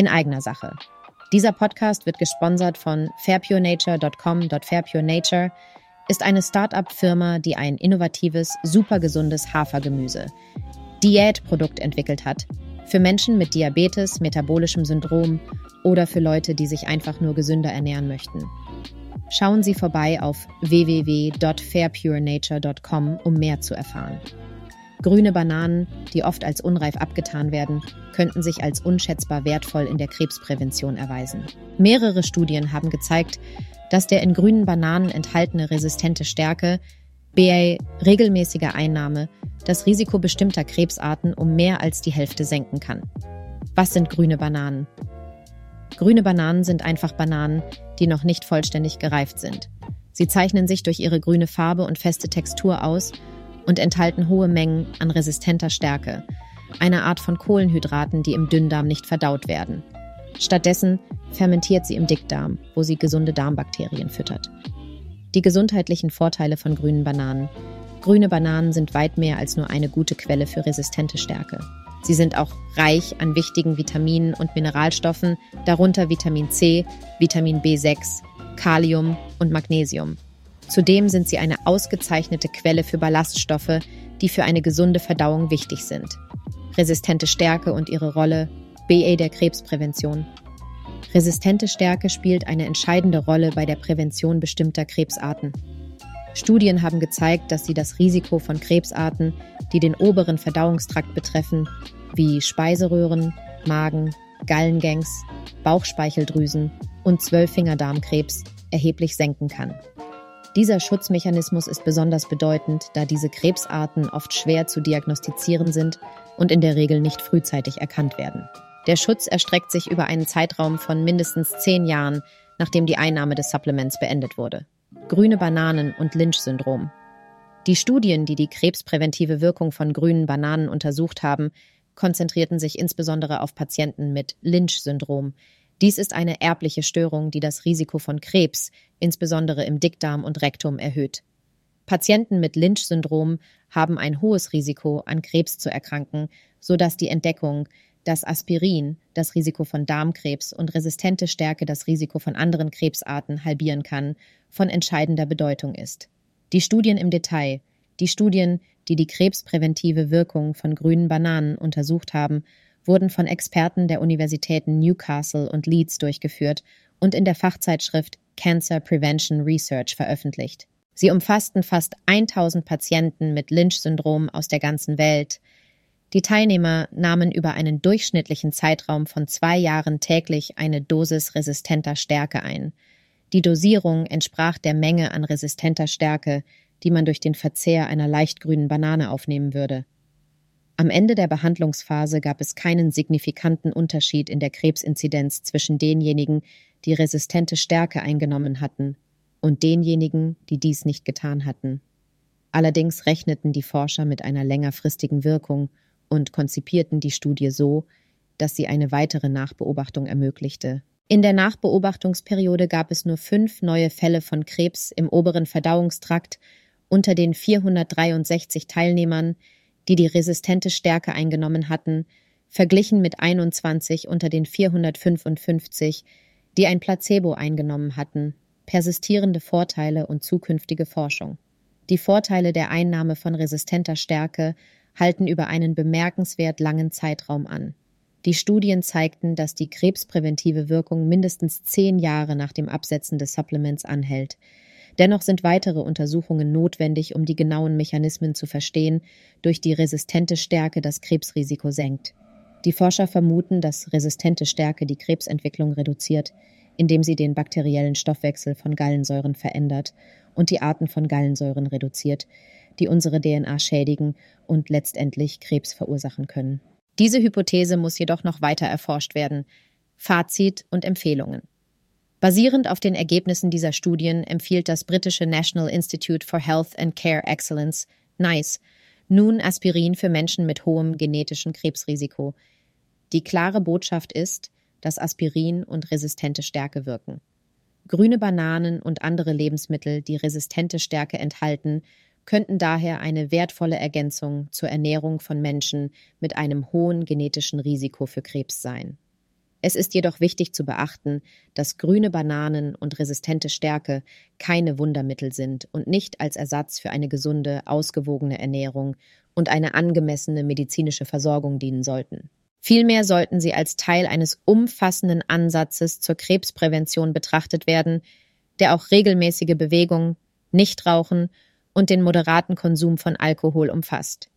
In eigener Sache. Dieser Podcast wird gesponsert von fairpurenature.com.fairpurenature ist eine Start-up-Firma, die ein innovatives, supergesundes Hafergemüse, Diätprodukt entwickelt hat. Für Menschen mit Diabetes, metabolischem Syndrom oder für Leute, die sich einfach nur gesünder ernähren möchten. Schauen Sie vorbei auf www.fairpurenature.com, um mehr zu erfahren. Grüne Bananen, die oft als unreif abgetan werden, könnten sich als unschätzbar wertvoll in der Krebsprävention erweisen. Mehrere Studien haben gezeigt, dass der in grünen Bananen enthaltene resistente Stärke bei regelmäßiger Einnahme das Risiko bestimmter Krebsarten um mehr als die Hälfte senken kann. Was sind grüne Bananen? Grüne Bananen sind einfach Bananen, die noch nicht vollständig gereift sind. Sie zeichnen sich durch ihre grüne Farbe und feste Textur aus und enthalten hohe Mengen an resistenter Stärke, einer Art von Kohlenhydraten, die im Dünndarm nicht verdaut werden. Stattdessen fermentiert sie im Dickdarm, wo sie gesunde Darmbakterien füttert. Die gesundheitlichen Vorteile von grünen Bananen. Grüne Bananen sind weit mehr als nur eine gute Quelle für resistente Stärke. Sie sind auch reich an wichtigen Vitaminen und Mineralstoffen, darunter Vitamin C, Vitamin B6, Kalium und Magnesium. Zudem sind sie eine ausgezeichnete Quelle für Ballaststoffe, die für eine gesunde Verdauung wichtig sind. Resistente Stärke und ihre Rolle, BA der Krebsprävention. Resistente Stärke spielt eine entscheidende Rolle bei der Prävention bestimmter Krebsarten. Studien haben gezeigt, dass sie das Risiko von Krebsarten, die den oberen Verdauungstrakt betreffen, wie Speiseröhren, Magen, Gallengangs, Bauchspeicheldrüsen und Zwölffingerdarmkrebs, erheblich senken kann. Dieser Schutzmechanismus ist besonders bedeutend, da diese Krebsarten oft schwer zu diagnostizieren sind und in der Regel nicht frühzeitig erkannt werden. Der Schutz erstreckt sich über einen Zeitraum von mindestens zehn Jahren, nachdem die Einnahme des Supplements beendet wurde. Grüne Bananen und Lynch-Syndrom. Die Studien, die die krebspräventive Wirkung von grünen Bananen untersucht haben, konzentrierten sich insbesondere auf Patienten mit Lynch-Syndrom. Dies ist eine erbliche Störung, die das Risiko von Krebs, insbesondere im Dickdarm und Rektum, erhöht. Patienten mit Lynch-Syndrom haben ein hohes Risiko, an Krebs zu erkranken, sodass die Entdeckung dass Aspirin das Risiko von Darmkrebs und resistente Stärke das Risiko von anderen Krebsarten halbieren kann, von entscheidender Bedeutung ist. Die Studien im Detail, die Studien, die die krebspräventive Wirkung von grünen Bananen untersucht haben, wurden von Experten der Universitäten Newcastle und Leeds durchgeführt und in der Fachzeitschrift Cancer Prevention Research veröffentlicht. Sie umfassten fast 1000 Patienten mit Lynch-Syndrom aus der ganzen Welt, die Teilnehmer nahmen über einen durchschnittlichen Zeitraum von zwei Jahren täglich eine Dosis resistenter Stärke ein. Die Dosierung entsprach der Menge an resistenter Stärke, die man durch den Verzehr einer leichtgrünen Banane aufnehmen würde. Am Ende der Behandlungsphase gab es keinen signifikanten Unterschied in der Krebsinzidenz zwischen denjenigen, die resistente Stärke eingenommen hatten, und denjenigen, die dies nicht getan hatten. Allerdings rechneten die Forscher mit einer längerfristigen Wirkung und konzipierten die Studie so, dass sie eine weitere Nachbeobachtung ermöglichte. In der Nachbeobachtungsperiode gab es nur fünf neue Fälle von Krebs im oberen Verdauungstrakt unter den 463 Teilnehmern, die die resistente Stärke eingenommen hatten, verglichen mit 21 unter den 455, die ein Placebo eingenommen hatten, persistierende Vorteile und zukünftige Forschung. Die Vorteile der Einnahme von resistenter Stärke halten über einen bemerkenswert langen Zeitraum an. Die Studien zeigten, dass die krebspräventive Wirkung mindestens zehn Jahre nach dem Absetzen des Supplements anhält. Dennoch sind weitere Untersuchungen notwendig, um die genauen Mechanismen zu verstehen, durch die resistente Stärke das Krebsrisiko senkt. Die Forscher vermuten, dass resistente Stärke die Krebsentwicklung reduziert, indem sie den bakteriellen Stoffwechsel von Gallensäuren verändert und die Arten von Gallensäuren reduziert, die unsere DNA schädigen und letztendlich Krebs verursachen können. Diese Hypothese muss jedoch noch weiter erforscht werden. Fazit und Empfehlungen. Basierend auf den Ergebnissen dieser Studien empfiehlt das britische National Institute for Health and Care Excellence, NICE, nun Aspirin für Menschen mit hohem genetischen Krebsrisiko. Die klare Botschaft ist, dass Aspirin und resistente Stärke wirken. Grüne Bananen und andere Lebensmittel, die resistente Stärke enthalten, könnten daher eine wertvolle Ergänzung zur Ernährung von Menschen mit einem hohen genetischen Risiko für Krebs sein. Es ist jedoch wichtig zu beachten, dass grüne Bananen und resistente Stärke keine Wundermittel sind und nicht als Ersatz für eine gesunde, ausgewogene Ernährung und eine angemessene medizinische Versorgung dienen sollten. Vielmehr sollten sie als Teil eines umfassenden Ansatzes zur Krebsprävention betrachtet werden, der auch regelmäßige Bewegung, Nichtrauchen und den moderaten Konsum von Alkohol umfasst.